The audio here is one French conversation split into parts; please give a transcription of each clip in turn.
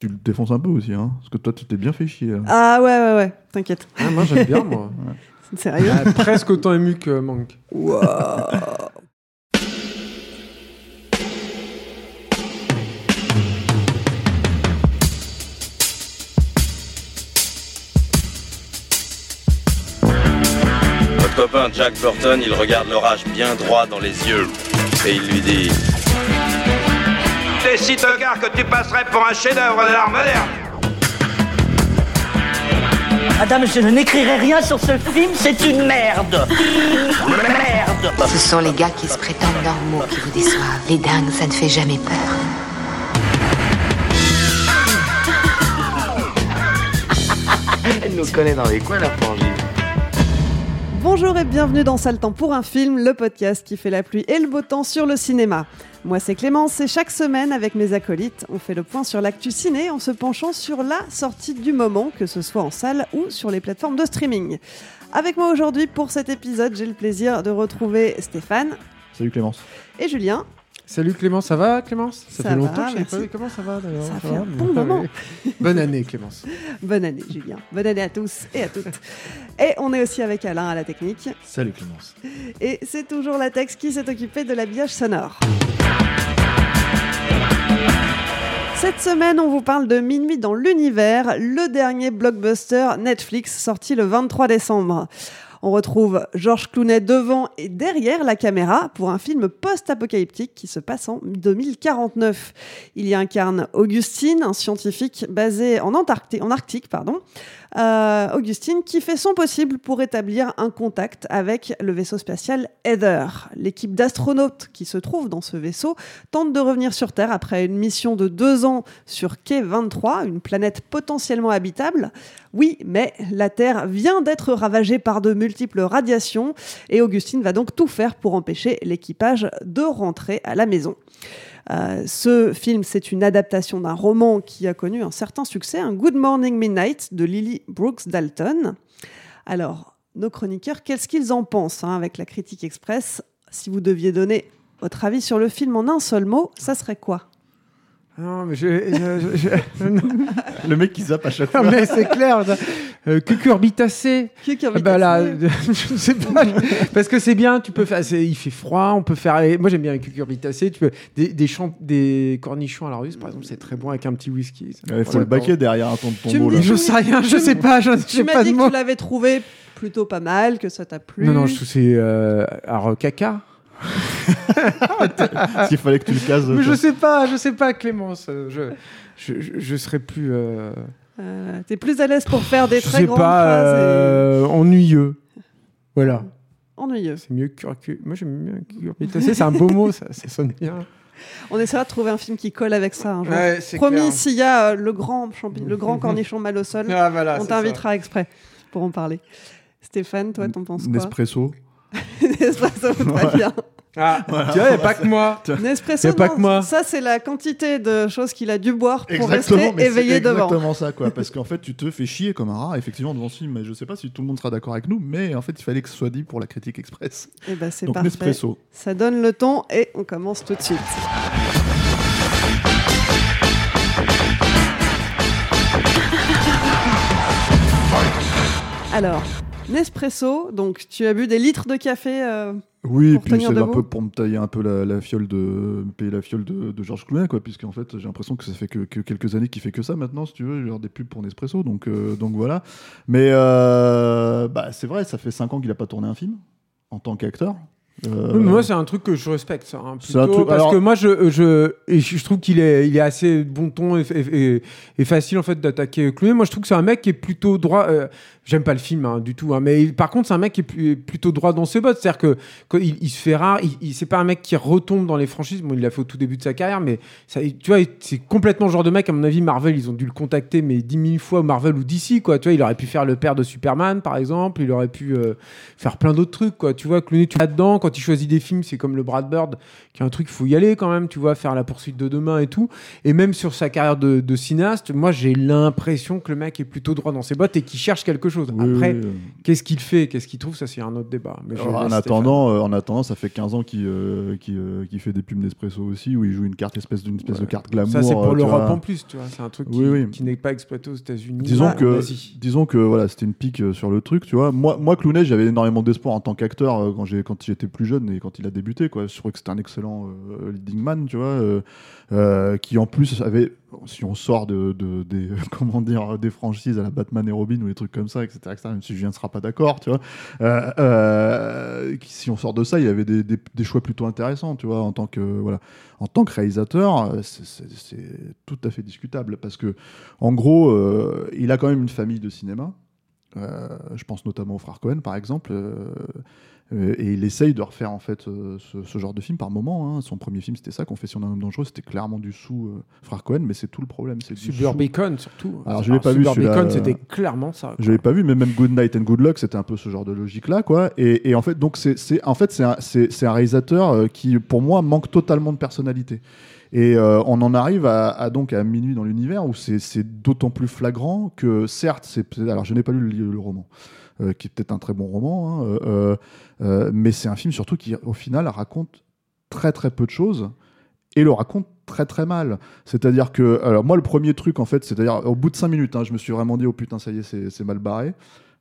Tu le défonces un peu aussi, hein Parce que toi, tu t'es bien fait chier. hein. Ah ouais, ouais, ouais, t'inquiète. Ah, moi j'aime bien, moi. Sérieux Ah, presque autant ému que Manque. Votre copain Jack Burton, il regarde l'orage bien droit dans les yeux. Et il lui dit T'es si tocard que tu passerais pour un chef-d'œuvre de l'art moderne. Madame, je n'écrirai rien sur ce film, c'est une merde. Merde. Ce sont les gars qui se prétendent normaux qui vous déçoivent. Les dingues, ça ne fait jamais peur. Elle nous connaît dans les coins, la frangine. Bonjour et bienvenue dans Sale Temps pour un film, le podcast qui fait la pluie et le beau temps sur le cinéma. Moi c'est Clémence et chaque semaine avec mes acolytes, on fait le point sur l'actu ciné en se penchant sur la sortie du moment, que ce soit en salle ou sur les plateformes de streaming. Avec moi aujourd'hui pour cet épisode, j'ai le plaisir de retrouver Stéphane Salut Clémence. et Julien. Salut Clémence, ça va Clémence? Ça fait va, longtemps que je pas vu comment ça va d'ailleurs? Ça fait va un bon moment. Bonne année Clémence. Bonne année Julien, bonne année à tous et à toutes. Et on est aussi avec Alain à la technique. Salut Clémence. Et c'est toujours la Tex qui s'est occupée de l'habillage sonore. Cette semaine, on vous parle de Minuit dans l'univers, le dernier blockbuster Netflix sorti le 23 décembre. On retrouve Georges Clooney devant et derrière la caméra pour un film post-apocalyptique qui se passe en 2049. Il y incarne Augustine, un scientifique basé en, Antarctique, Arctique, pardon, euh, Augustine, qui fait son possible pour établir un contact avec le vaisseau spatial Heather. L'équipe d'astronautes qui se trouve dans ce vaisseau tente de revenir sur Terre après une mission de deux ans sur Quai 23, une planète potentiellement habitable. Oui, mais la Terre vient d'être ravagée par de multiples radiations et Augustine va donc tout faire pour empêcher l'équipage de rentrer à la maison. Euh, ce film, c'est une adaptation d'un roman qui a connu un certain succès, un Good Morning Midnight de Lily Brooks Dalton. Alors, nos chroniqueurs, qu'est-ce qu'ils en pensent hein, avec la critique express? Si vous deviez donner votre avis sur le film en un seul mot, ça serait quoi? Non mais je, je- je- je- Le mec qui zappe à chaque Non, fois. mais c'est clair. Euh, cucurbitacé. Ah bah là, je sais pas, parce que c'est bien, tu peux faire, il fait froid, on peut faire, moi j'aime bien les cucurbitacées, tu peux, des, des, champ- des cornichons à la russe par exemple, c'est très bon avec un petit whisky. Il faut le baquet derrière un ton, mot dis- là. Je sais rien, je sais pas, je Tu sais m'as pas dit de que tu l'avais trouvé plutôt pas mal, que ça t'a plu. Non, non, je trouve que c'est, euh, alors caca. S'il fallait que tu le cases. Mais je sais pas, je sais pas Clémence, euh, je, je, je, je serais plus, euh, Euh, T'es plus à l'aise pour faire des je très sais grandes pas, phrases et- euh, ennuyeux. Voilà. ennuyeux. C'est mieux que Moi j'aime bien cucurbitacé, c'est un beau mot, ça, ça sonne bien. On essaiera de trouver un film qui colle avec ça un jour. Ouais, Promis, s'il y a euh, le grand, champi- le grand cornichon mal au sol, Ah, voilà, on t'invitera exprès pour en parler. Stéphane, toi, t'en penses quoi? Nespresso. Nespresso, très bien. Ah, tu vois, il n'y a pas que moi. Nespresso, Y a pas non, que moi. ça c'est la quantité de choses qu'il a dû boire pour Exactement, rester mais éveillé devant. exactement ça, quoi. Parce qu'en fait, tu te fais chier comme un rat, effectivement, devant ce film. Mais je sais pas si tout le monde sera d'accord avec nous, mais en fait, il fallait que ce soit dit pour la critique express. Et ben c'est Donc parfait. Nespresso. Ça donne le ton et on commence tout de suite. Alors, Nespresso, donc tu as bu des litres de café euh, Oui, et Pour puis tenir c'est un peu pour me tailler un peu la, la fiole de payer la fiole de, de Georges Clooney, quoi, puisqu'en fait j'ai l'impression que ça fait que, que quelques années qu'il fait que ça maintenant, si tu veux, genre des pubs pour Nespresso, donc euh, donc voilà. Mais euh, bah c'est vrai, ça fait 5 ans qu'il a pas tourné un film en tant qu'acteur. Euh, Oui, mais moi, c'est un truc que je respecte, ça. hein, un truc- parce alors- que moi, je, je, et je trouve qu'il est, il est assez bon ton et, et- et- et facile, en fait, d'attaquer Clooney. Moi, je trouve que c'est un mec qui est plutôt droit. euh, J'aime pas le film hein, du tout, hein, mais il- par contre, c'est un mec qui est plus- plutôt droit dans ses bottes. C'est-à-dire que quand il, il se fait rare. Il, il- c'est pas un mec qui retombe dans les franchises. Bon, il l'a fait au tout début de sa carrière, mais ça, tu vois, c'est complètement le genre de mec. À mon avis, Marvel, ils ont dû le contacter, mais 10 000 fois Marvel ou DC, quoi. Tu vois, il aurait pu faire le père de Superman, par exemple. Il aurait pu euh, faire plein d'autres trucs, quoi. Tu vois, Clooney, tu là-dedans. Quand il choisit des films, c'est comme le Brad Bird, qui est un truc, faut y aller quand même. Tu vois, faire la poursuite de demain et tout. Et même sur sa carrière de, de cinéaste, moi, j'ai l'impression que le mec est plutôt droit dans ses bottes et qu'il cherche quelque chose. Oui, Après, oui, qu'est-ce qu'il fait, qu'est-ce qu'il trouve, ça c'est un autre débat. Mais je Alors, en, attendant, euh, en attendant, ça fait 15 ans qu'il euh, euh, qu'il fait des pubs Nespresso aussi, où il joue une carte espèce d'une espèce de carte glamour. Ça, c'est pour l'Europe en plus, tu vois. C'est un truc qui, n'est pas exploité aux États-Unis. Disons Ah, que, disons que voilà, c'était une pique sur le truc, tu vois. Moi, moi Clooney, j'avais énormément d'espoir en tant qu'acteur quand quand j'étais plus jeune et quand il a débuté, quoi. Je trouvais que c'était un excellent euh, leading man, tu vois, euh, euh, qui en plus avait, si on sort de, de- des comment dire des franchises à la Batman et Robin ou des trucs comme ça, etc., etc., même si Julien ne sera pas d'accord, tu vois. si on sort de ça, il y avait des, choix plutôt intéressants, tu vois, en tant que voilà, en tant que réalisateur, c'est- tout à fait discutable parce que en gros, il a quand même une famille de cinéma. Euh, je pense notamment au frère Cohen, par exemple. euh, euh, et il essaye de refaire en fait ce, ce genre de film par moment. hein. Son premier film, c'était ça, Confession d'un homme dangereux. C'était clairement du sous frère Cohen, mais c'est tout le problème. C'est. Suburbicon, surtout. Alors je l'ai pas vu. Suburbicon, c'était clairement ça. Je l'ai pas vu, mais même Good Night and Good Luck, c'était un peu ce genre de logique-là, quoi. Et, et en fait, donc c'est, en fait, c'est un, réalisateur qui, pour moi, manque totalement de personnalité. Et euh, on en arrive à, donc à minuit dans l'univers où c'est, d'autant plus flagrant que, certes, c'est alors je n'ai pas lu le, roman. euh, qui est peut-être un très bon roman, hein, euh, mais c'est un film surtout qui, au final, raconte très très peu de choses et le raconte très très mal. C'est-à-dire que, alors moi le premier truc en fait, c'est-à-dire au bout de 5 minutes, hein, je me suis vraiment dit oh putain ça y est c'est mal barré.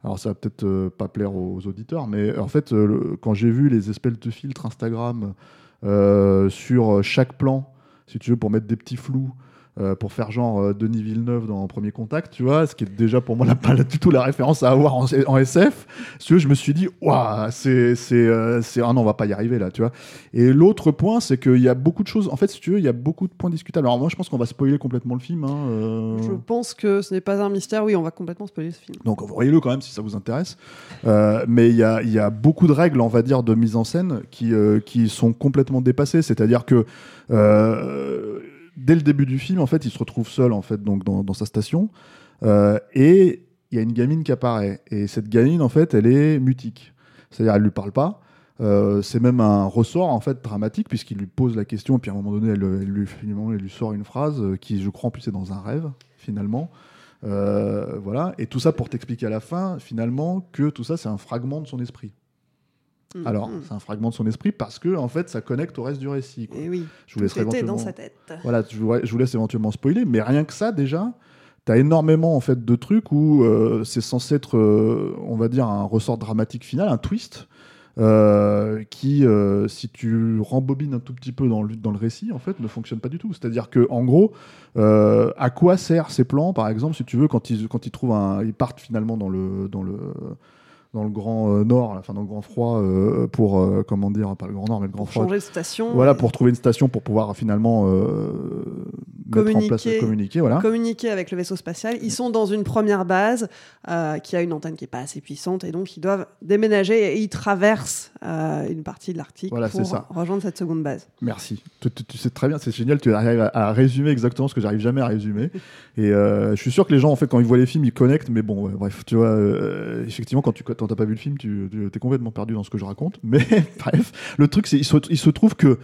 Alors ça va peut-être pas plaire aux auditeurs, mais en fait quand j'ai vu les espèces de filtres Instagram sur chaque plan, si tu veux pour mettre des petits flous. Euh, pour faire genre euh, Denis Villeneuve dans Premier Contact, tu vois, ce qui est déjà pour moi la- pas du tout la référence à avoir en, en SF. Si je me suis dit, waouh, c'est, c'est, euh, c'est, ah non, on va pas y arriver là, tu vois. Et l'autre point, c'est qu'il y a beaucoup de choses. En fait, si tu veux, il y a beaucoup de points discutables. Alors moi, je pense qu'on va spoiler complètement le film. hein, euh, Je pense que ce n'est pas un mystère. Oui, on va complètement spoiler ce film. donc voyez-le quand même si ça vous intéresse. Mais il y a, il y a beaucoup de règles, on va dire, de mise en scène qui, qui sont complètement dépassées. C'est-à-dire que dès le début du film, en fait, il se retrouve seul en fait, donc, dans, sa station. Euh, et il y a une gamine qui apparaît. Et cette gamine, en fait, elle est mutique. C'est-à-dire, elle lui parle pas. Euh, c'est même un ressort en fait dramatique puisqu'il lui pose la question et puis à un moment donné elle, lui finalement elle lui sort une phrase euh, qui je crois en plus est dans un rêve finalement voilà et tout ça pour t'expliquer à la fin finalement que tout ça c'est un fragment de son esprit Mhm. alors c'est un fragment de son esprit parce que en fait ça connecte au reste du récit quoi. Et oui. je vous dans éventuellement sa tête. voilà je vous, je vous laisse éventuellement spoiler mais rien que ça déjà T'as énormément en fait de trucs où euh, c'est censé être, euh, on va dire, un ressort dramatique final, un twist, euh, qui, euh, si tu rembobines un tout petit peu dans le, dans le récit, en fait, ne fonctionne pas du tout. C'est-à-dire que, en gros, euh, à quoi servent ces plans, par exemple, si tu veux, quand ils, quand ils trouvent un, ils partent finalement dans le, dans le, dans le grand euh, nord, enfin dans le grand froid, euh, pour, euh, comment dire, pas le grand nord, mais le grand Pour froid. changer de station. Voilà, pour trouver une station pour pouvoir finalement euh, mettre en place, communiquer, communiquer, voilà. communiquer avec le vaisseau spatial. Ils sont dans une première base qui a une antenne qui n'est pas assez puissante et donc ils doivent déménager et ils traversent une partie de l'Arctique Voilà, pour ça. rejoindre cette seconde base. Merci. Tu, tu- tu sais très bien, c'est génial, tu arrives à, à résumer exactement ce que j'arrive jamais à résumer. Et je suis sûr que les gens, en fait, quand ils voient les films, ils connectent, mais bon, ouais, bref, tu vois, effectivement, quand tu quand t'as pas vu le film, tu, es complètement perdu dans ce que je raconte. Mais bref, le truc, c'est il se, il se trouve que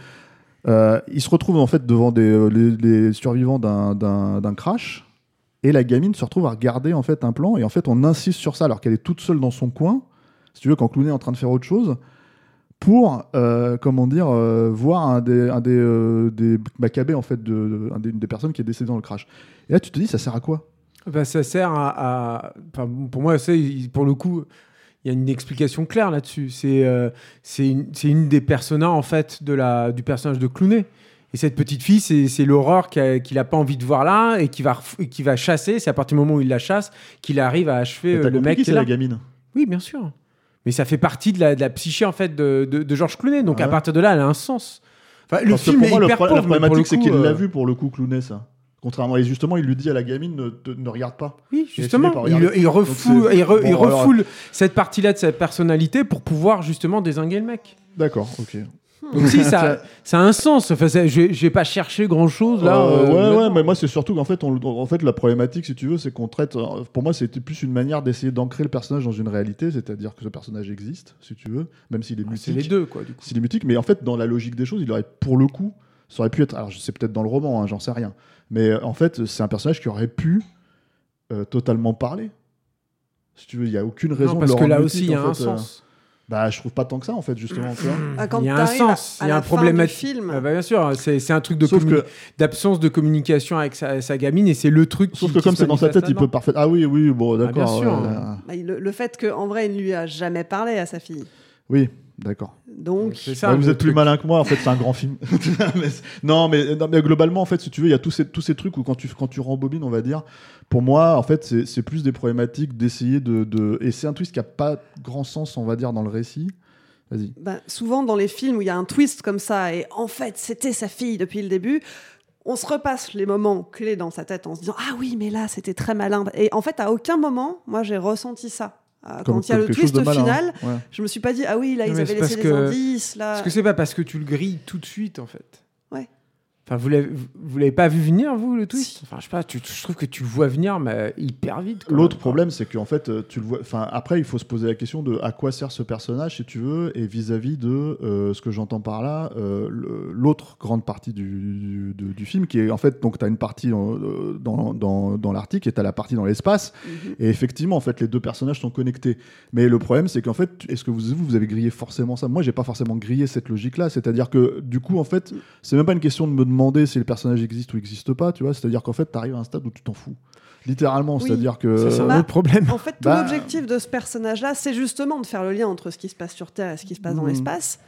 euh, il se retrouve en fait devant des, euh, les, survivants d'un- crash. Et la gamine se retrouve à regarder en fait un plan et en fait on insiste sur ça alors qu'elle est toute seule dans son coin. Si tu veux, quand Clooney est en train de faire autre chose, pour euh, comment dire voir un des un des, des macabées en fait de, des, une des personnes qui est décédée dans le crash. Et là tu te dis ça sert à quoi? Bah, ça sert à. pour moi, c'est, pour le coup, il y a une explication claire là-dessus. C'est euh, une, des personnages, en fait, de la, du personnage de Clooney. Et cette petite fille, c'est, qu'a- qu'il n'a pas envie de voir là et qui va, qui va chasser. C'est à partir du moment où il la chasse qu'il arrive à achever euh, le mec qui qui est c'est la gamine? Oui, bien sûr. Mais ça fait partie de la, de la psyché en fait de, de, de Georges Clooney. Donc à partir de là, elle a un sens. Enfin, le Parce que film pour est moi, le hyper pro- pauvre, la problématique, le c'est qu'il l'a euh, vu pour le coup, Clooney, ça. Contrairement, et justement, il lui dit à la gamine ne, ne regarde pas. Oui, justement, il, refoule, c'est- il, re- bon, il alors- refoule cette partie-là de sa personnalité pour pouvoir justement désinguer le mec. D'accord, ok. Donc si, ça, ça a un sens. Enfin, vais pas chercher grand-chose là. Euh, euh, ouais, ouais, mais moi c'est surtout qu'en fait, on, en fait, la problématique, si tu veux, c'est qu'on traite. euh, Pour moi, c'était plus une manière d'essayer d'ancrer le personnage dans une réalité, c'est-à-dire que ce personnage existe, si tu veux, même s'il est Ah, mutique. c'est les deux, quoi, du coup. S'il est mutique, mais en fait, dans la logique des choses, il aurait, pour le coup, ça aurait pu être. Alors, c'est peut-être dans le roman, hein, j'en sais rien. Mais euh, en fait, c'est un personnage qui aurait pu euh, totalement parler. Si tu veux, il n'y a aucune raison Non, de parce le que là aussi, il y a un fait, euh. sens. Bah, je trouve pas tant que ça, en fait, justement. Ah, quand il y a un à- sens, à il y a un problème. du film. Ah bah, bien sûr, c'est un truc de Sauf communi- que- d'absence de communication avec sa, sa gamine et c'est le truc. Sauf qui- que comme c'est dans sa tête, il peut parfaitement. Ah oui, oui, bon, bien d'accord. sûr. ouais, Bah, le, le fait qu'en vrai, il ne lui a jamais parlé à sa fille. Oui, d'accord. Donc, C'est ça. Ouais, vous êtes plus malin que moi, en fait, c'est un grand film. Mais non, mais, non, mais globalement, en fait, si tu veux, il y a tous ces, tous ces trucs où quand tu, quand tu rembobines, on va dire, pour moi, en fait, c'est c'est plus des problématiques d'essayer de, de- Et c'est un twist qui n'a pas grand sens, on va dire, dans le récit. Vas-y. bah, souvent dans les films où il y a un twist comme ça, et en fait, c'était sa fille depuis le début. On se repasse les moments clés dans sa tête en se disant Ah oui, mais là, c'était très malin. Et en fait, à aucun moment, moi, j'ai ressenti ça. Euh, Comme- Quand il y a le twist malin, final, ouais. je me suis pas dit Ah oui, là, ils mais avaient parce laissé des que- indices. Là. Est-ce que c'est pas parce que tu le grilles tout de suite en fait. Enfin, vous l'avez, vous l'avez pas vu venir, vous, le twist Enfin, je sais pas, tu- je trouve que tu le vois venir, mais hyper vite. L'autre problème, c'est qu'en fait, euh, tu le vois. Enfin, après, il faut se poser la question de à quoi sert ce personnage, si tu veux, et vis-à-vis de euh, ce que j'entends par là, euh, l'autre grande partie du, du, du film, qui est en fait, donc, tu as une partie dans, dans, dans, dans l'Arctique et tu as la partie dans l'espace. Mhm. Et effectivement, en fait, les deux personnages sont connectés. Mais le problème, c'est qu'en fait, est-ce que vous, vous avez grillé forcément ça? Moi, j'ai pas forcément grillé cette logique-là. C'est-à-dire que, du coup, en fait, c'est même pas une question de me demander si le personnage existe ou existe pas, tu vois. C'est-à-dire qu'en fait, tu arrives à un stade où tu t'en fous. Littéralement, Oui. c'est-à-dire que. Ça, c'est un Bah, autre problème. En fait, tout Bah- l'objectif de ce personnage-là, c'est justement de faire le lien entre ce qui se passe sur Terre et ce qui se passe dans Mhm. l'espace.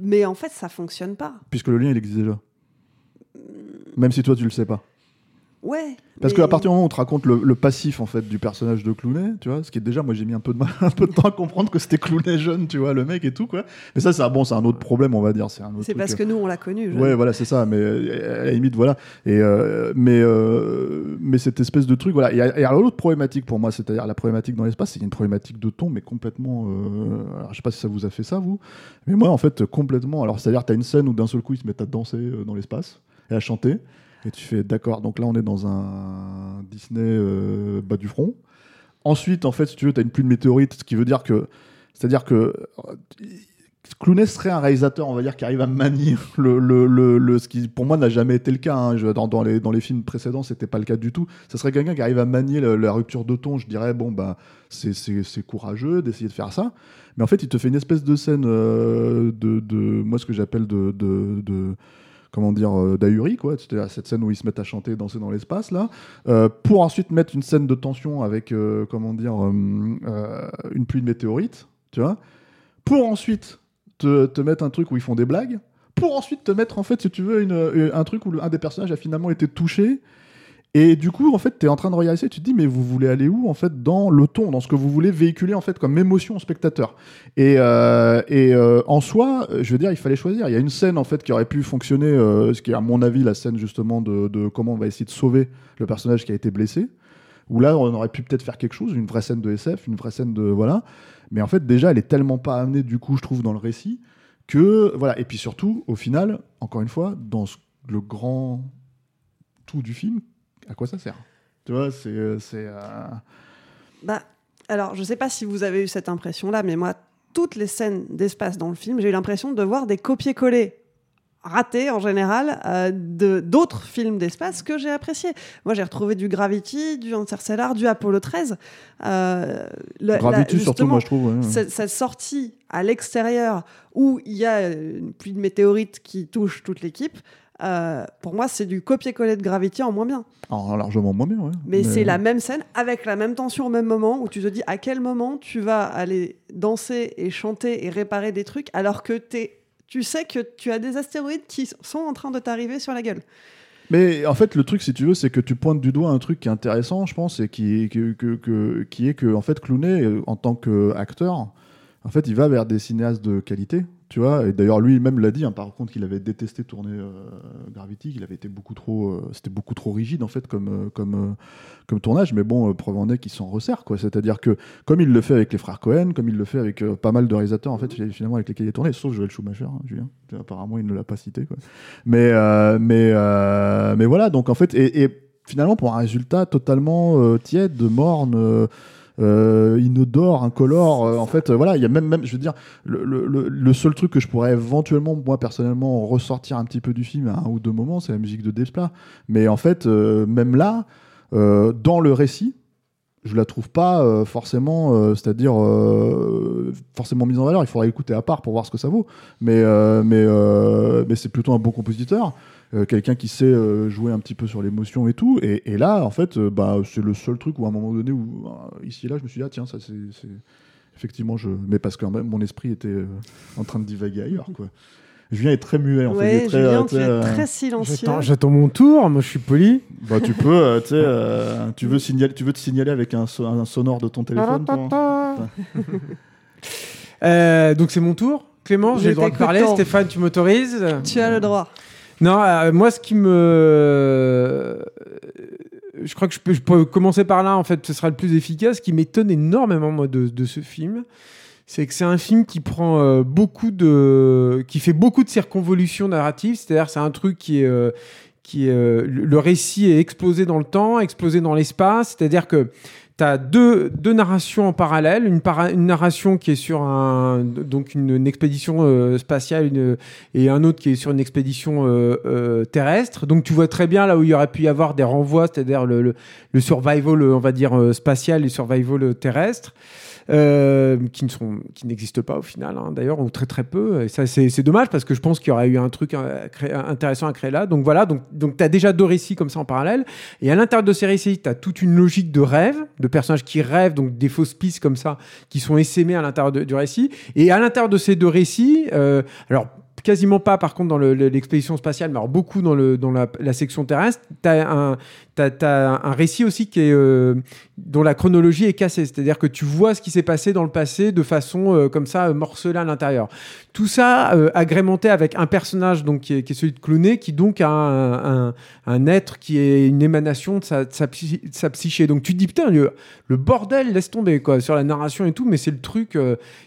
Mais en fait, ça fonctionne pas. Puisque le lien, il existe déjà. Même si toi, tu le sais pas. Ouais. Parce mais- qu'à partir du moment où on te raconte le, le passif en fait du personnage de Clooney, tu vois, ce qui est déjà, moi j'ai mis un peu de mal- un peu de temps à comprendre que c'était Clooney jeune, tu vois, le mec et tout quoi. Mais ça, c'est un bon, c'est un autre problème, on va dire, c'est parce euh. que nous, on l'a connu. jeune. Ouais, voilà, c'est ça. Mais euh, à la limite, voilà. Et euh, mais euh, mais cette espèce de truc, voilà. Et, et alors l'autre problématique pour moi, c'est-à-dire la problématique dans l'espace, c'est une problématique de ton, mais complètement. alors, je sais pas si ça vous a fait ça, vous. Mais moi, en fait, complètement. Alors, c'est-à-dire, t'as une scène où d'un seul coup, ils se mettent à danser dans l'espace et à chanter. Et tu fais, d'accord. Donc là, on est dans un Disney euh, bas du front. Ensuite, en fait, si tu veux, tu as une pluie de météorites, ce qui veut dire que. C'est-à-dire que. euh, Clooney serait un réalisateur, on va dire, qui arrive à manier le, le, le, le- ce qui, pour moi, n'a jamais été le cas. hein. Dans, dans les, dans les films précédents, c'était pas le cas du tout. Ce serait quelqu'un qui arrive à manier la rupture de ton. Je dirais, bon, bah, c'est courageux d'essayer de faire ça. Mais en fait, il te fait une espèce de scène euh, de, de. Moi, ce que j'appelle de. de, de comment dire, euh, d'ahuri, quoi. C'était cette scène où ils se mettent à chanter danser dans l'espace, là. Euh, pour ensuite mettre une scène de tension avec, euh, comment dire, une pluie de météorites, tu vois. Pour ensuite te, te mettre un truc où ils font des blagues. Pour ensuite te mettre, en fait, si tu veux, une, un truc où un des personnages a finalement été touché. Et du coup, en fait, tu es en train de regarder ça tu te dis, mais vous voulez aller où, en fait, dans le ton, dans ce que vous voulez véhiculer, en fait, comme émotion au spectateur. Et, euh, euh, en soi, euh, je veux dire, il fallait choisir. Il y a une scène, en fait, qui aurait pu fonctionner, ce qui est, à mon avis, la scène, justement, de, comment on va essayer de sauver le personnage qui a été blessé. Où là, on aurait pu peut-être faire quelque chose, une vraie scène de SF, une vraie scène de. Voilà. Mais en fait, déjà, elle est tellement pas amenée, du coup, je trouve, dans le récit, que. Voilà. Et puis surtout, au final, encore une fois, dans le grand tout du film, à quoi ça sert Tu vois, c'est. euh, c'est euh, Bah, alors, je sais pas si vous avez eu cette impression-là, mais moi, toutes les scènes d'espace dans le film, j'ai eu l'impression de voir des copier-coller ratés en général euh, de d'autres films d'espace que j'ai appréciés. Moi, j'ai retrouvé du Gravity, du Interstellar, du Apollo 13. Euh, la- Gravity, la- surtout, moi, je trouve. ouais. cette, cette sortie à l'extérieur où il y a une pluie de météorites qui touche toute l'équipe, euh, pour moi, c'est du copier-coller de Gravity en moins bien. Alors, largement moins bien, ouais. Mais, c'est la même scène avec la même tension au même moment où tu te dis à quel moment tu vas aller danser et chanter et réparer des trucs alors que t'es- tu sais que tu as des astéroïdes qui sont en train de t'arriver sur la gueule. Mais en fait, le truc, si tu veux, c'est que tu pointes du doigt un truc qui est intéressant, je pense, et qui, que- que- qui est que, en fait, Clooney, euh, en tant qu'acteur, En fait, il va vers des cinéastes de qualité, tu vois. Et d'ailleurs, lui-même l'a dit, hein, par contre, qu'il avait détesté tourner euh, Gravity, qu'il avait été beaucoup trop, euh, c'était beaucoup trop rigide en fait comme euh, comme comme tournage. Mais bon, preuve en est qu'il s'en resserre. C'est-à-dire que comme il le fait avec les frères Cohen, comme il le fait avec pas mal de réalisateurs en fait, finalement avec lesquels il est tourné, sauf Joël Schumacher, hein, Julien. Apparemment, il ne l'a pas cité. Mais mais mais voilà. Donc en fait, et, finalement pour un résultat totalement tiède, morne. Euh, inodore, incolore. euh, en fait, euh, voilà, il y a même, même, je veux dire, le, le- seul truc que je pourrais éventuellement, moi personnellement, ressortir un petit peu du film à un ou deux moments, c'est la musique de Desplat. Mais en fait, même là, dans le récit, je la trouve pas euh, forcément, euh, c'est-à-dire euh, forcément mise en valeur. Il faudrait écouter à part pour voir ce que ça vaut. Mais, mais, mais c'est plutôt un bon compositeur. quelqu'un qui sait jouer un petit peu sur l'émotion et tout. Et, là, en fait, bah, c'est le seul truc où à un moment donné, où ici et là, je me suis dit, ah tiens, ça c'est. Effectivement, je. Mais parce que mon esprit était en train de divaguer ailleurs, quoi. Julien est très muet, en fait. il Ouais, est très, Julien, euh, tu es euh, très silencieux. J'attends, j'attends mon tour, moi je suis poli. Bah, tu peux, euh, tu euh, veux signaler, tu veux te signaler avec un, so- un sonore de ton téléphone Euh, donc c'est mon tour. Clément, j'ai le droit de parler. Stéphane, tu m'autorises Tu as le droit. Non, euh, moi, ce qui me. Je crois que je peux, je peux commencer par là, en fait, ce sera le plus efficace. Ce qui m'étonne énormément, moi, de, de ce film, c'est que c'est un film qui prend euh, beaucoup de. qui fait beaucoup de circonvolutions narratives. C'est-à-dire, c'est un truc qui est. euh, qui est, euh, le récit est explosé dans le temps, explosé dans l'espace. C'est-à-dire que tu as deux, deux narrations en parallèle. Une, para- une narration qui est sur un, donc une, expédition spatiale et un autre qui est sur une expédition terrestre. Donc tu vois très bien là où il y aurait pu y avoir des renvois, c'est-à-dire le, le, le survival, on va dire, spatial et survival terrestre. Euh, qui ne n'existent pas au final hein, d'ailleurs ou très très peu. Ça c'est dommage parce que je pense qu'il y aurait eu un truc euh, intéressant à créer là. Donc voilà donc donc tu as déjà deux récits comme ça en parallèle. Et à l'intérieur de ces récits tu as toute une logique de rêve de personnages qui rêvent donc des fausses pistes comme ça qui sont essaimées à l'intérieur du récit. Et à l'intérieur de ces deux récits euh, alors quasiment pas par contre dans le- le- l'expédition spatiale, mais alors beaucoup dans, le, dans la, la section terrestre. Tu as un, t'as- t'as un récit aussi qui est, euh, dont la chronologie est cassée, c'est-à-dire que tu vois ce qui s'est passé dans le passé de façon euh, comme ça morcelée à l'intérieur. Tout ça euh, agrémenté avec un personnage donc, qui, est, qui est celui de Clooney, qui donc a un, un- un être qui est une émanation de sa, de sa, psy- de sa psyché. Donc tu te dis, putain, le, le bordel, laisse tomber quoi, sur la narration et tout, mais c'est le truc,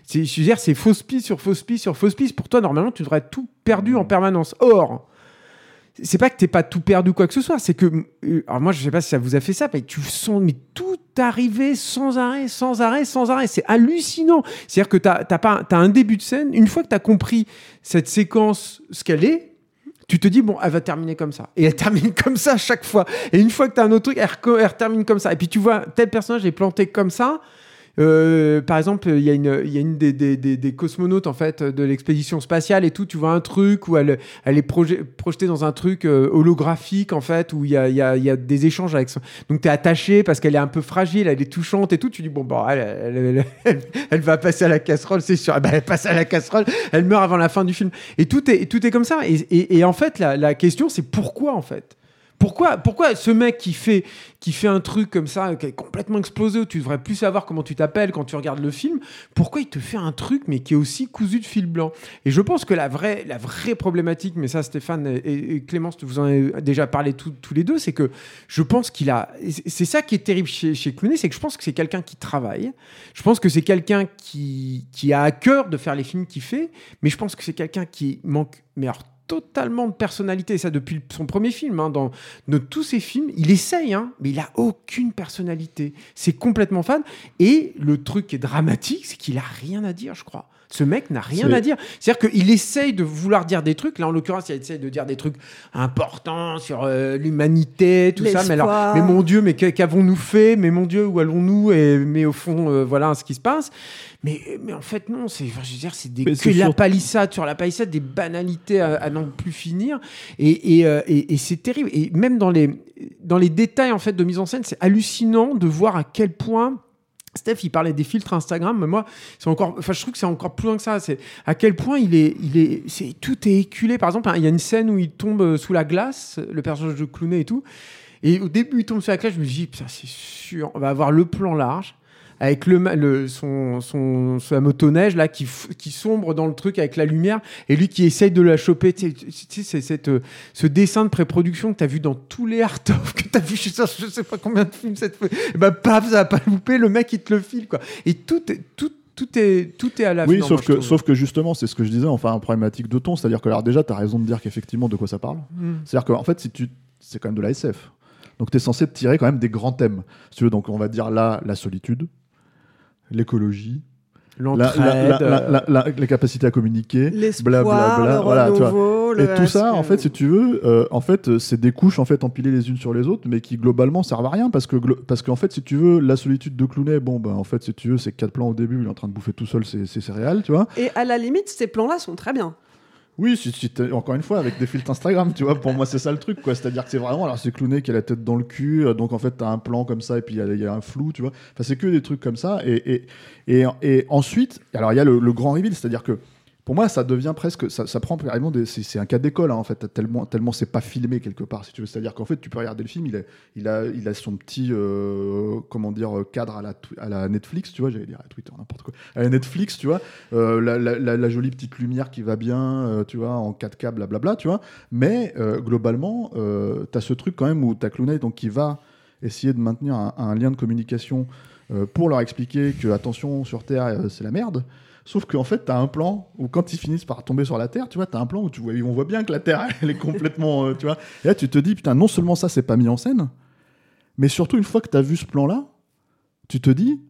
c'est, je veux dire, c'est fausse piste sur fausse piste sur fausse piste. Pour toi, normalement, tu devrais être tout perdu en permanence. Or, c'est pas que t'es pas tout perdu quoi que ce soit, c'est que euh, alors moi je sais pas si ça vous a fait ça, mais tu sens mais tout arriver sans arrêt, sans arrêt, sans arrêt, c'est hallucinant. C'est-à-dire que t'as t'as pas t'as un début de scène, une fois que t'as compris cette séquence ce qu'elle est, tu te dis bon elle va terminer comme ça et elle termine comme ça à chaque fois. Et une fois que t'as un autre truc, elle, elle termine comme ça. Et puis tu vois tel personnage est planté comme ça. Euh, par exemple, il y a une, y a une des, des, des, des cosmonautes en fait de l'expédition spatiale et tout. Tu vois un truc où elle, elle est proje- projetée dans un truc euh, holographique en fait où il y a, y a, y a des échanges avec son. Donc t'es attaché parce qu'elle est un peu fragile, elle est touchante et tout. Tu dis bon bah elle, elle, elle, va passer à la casserole, c'est sûr. Eh elle passe à la casserole, elle meurt avant la fin du film. Et tout est, tout est comme ça. Et, et, et en fait la, la question c'est pourquoi en fait? Pourquoi, pourquoi ce mec qui fait, qui fait un truc comme ça, qui est complètement explosé, où tu devrais plus savoir comment tu t'appelles quand tu regardes le film, pourquoi il te fait un truc, mais qui est aussi cousu de fil blanc? Et je pense que la vraie, la vraie problématique, mais ça, Stéphane et, Clémence, vous en avez déjà parlé tous les deux, c'est que je pense qu'il a. C'est ça qui est terrible chez, chez c'est que je pense que c'est quelqu'un qui travaille. Je pense que c'est quelqu'un qui, qui a à cœur de faire les films qu'il fait, mais je pense que c'est quelqu'un qui manque. Mais alors, totalement de personnalité, ça depuis son premier film. hein, dans, tous ses films, il essaye, hein, mais il a aucune personnalité. C'est complètement fan. Et le truc qui est dramatique, c'est qu'il a rien à dire, je crois. Ce mec n'a rien à dire. C'est-à-dire qu'il essaye de vouloir dire des trucs. Là, en l'occurrence, il essaye de dire des trucs importants sur euh, l'humanité, tout ça. Mais alors, mais mon Dieu, mais qu'a- qu'avons-nous fait? Mais mon Dieu, où allons-nous? Et mais au fond, euh, voilà ce qui se passe. Mais, mais en fait, non. C'est, enfin, je veux dire, c'est des que la palissade sur la palissade, des banalités à, à n'en plus finir. Et, et, euh, et- et c'est terrible. Et même dans les, dans les détails en fait de mise en scène, c'est hallucinant de voir à quel point. Steph, il parlait des filtres Instagram, mais moi, c'est encore, enfin, je trouve que c'est encore plus loin que ça. C'est à quel point il est, il est, c'est tout est éculé. Par exemple, hein, il y a une scène où il tombe euh, sous la glace, le personnage de Clooney et tout. Et au début, il tombe sur la glace, je me dis, putain, c'est sûr, on va avoir le plan large avec le, le son, son, sa motoneige là qui, qui sombre dans le truc avec la lumière et lui qui essaye de la choper. Tu sais, c'est cette, ce dessin de pré-production que tu as vu dans tous les art of, que tu as vu, je sais, je sais pas combien de films cette fois. Et bah, paf, ça va pas loupé, le mec il te le file quoi. Et tout, tout, tout est, tout est à la Oui, sauf, que, sauf que justement, c'est ce que je disais, enfin, un problématique de ton. C'est-à-dire que, alors, déjà, tu as raison de dire qu'effectivement, de quoi ça parle. Mm. C'est-à-dire qu'en fait, si tu... c'est quand même de la SF. Donc, tu es censé tirer quand même des grands thèmes. Si tu veux, donc, on va dire là, la solitude, l'écologie, la, la, les capacités à communiquer, blablabla, voilà, tu vois. Et tout ça, en fait, si tu veux, euh, en fait, c'est des couches en fait empilées les unes sur les autres, mais qui globalement servent à rien parce que parce qu'en fait, si tu veux, la solitude de Clooney, bon, ben en fait, si tu veux, c'est quatre plans au début, il est en train de bouffer tout seul ses céréales, tu vois. Et à la limite, ces plans-là sont très bien. Oui, encore une fois, avec des filtres Instagram, tu vois, pour moi, c'est ça le truc, quoi. C'est-à-dire que c'est vraiment, alors c'est Clooney qui a la tête dans le cul, euh, donc en fait, t'as un plan comme ça, et puis il y, a un flou, tu vois. Enfin, c'est que des trucs comme ça. Et, ensuite, alors il y a le, le grand reveal, c'est-à-dire que pour moi, ça devient presque, ça, prend carrément, c'est un cas d'école hein, en fait, tellement, tellement c'est pas filmé quelque part, si tu veux. C'est-à-dire qu'en fait, tu peux regarder le film, il a, son petit, euh, comment dire, cadre à la, Netflix, tu vois, j'allais dire à Twitter, n'importe quoi, à la Netflix, tu vois, euh, la, jolie petite lumière qui va bien, euh, tu vois, en 4K, blablabla, tu vois. Mais globalement, tu as ce truc quand même où tu as Clooney donc, qui va essayer de maintenir un, un lien de communication pour leur expliquer que, attention, sur Terre, c'est la merde. Sauf qu'en fait, tu as un plan où quand ils finissent par tomber sur la Terre, tu vois, tu as un plan où tu vois, on voit bien que la Terre, elle est complètement. Euh, tu vois. Et là, tu te dis, putain, non seulement ça, c'est pas mis en scène, mais surtout, une fois que tu as vu ce plan-là, tu te dis,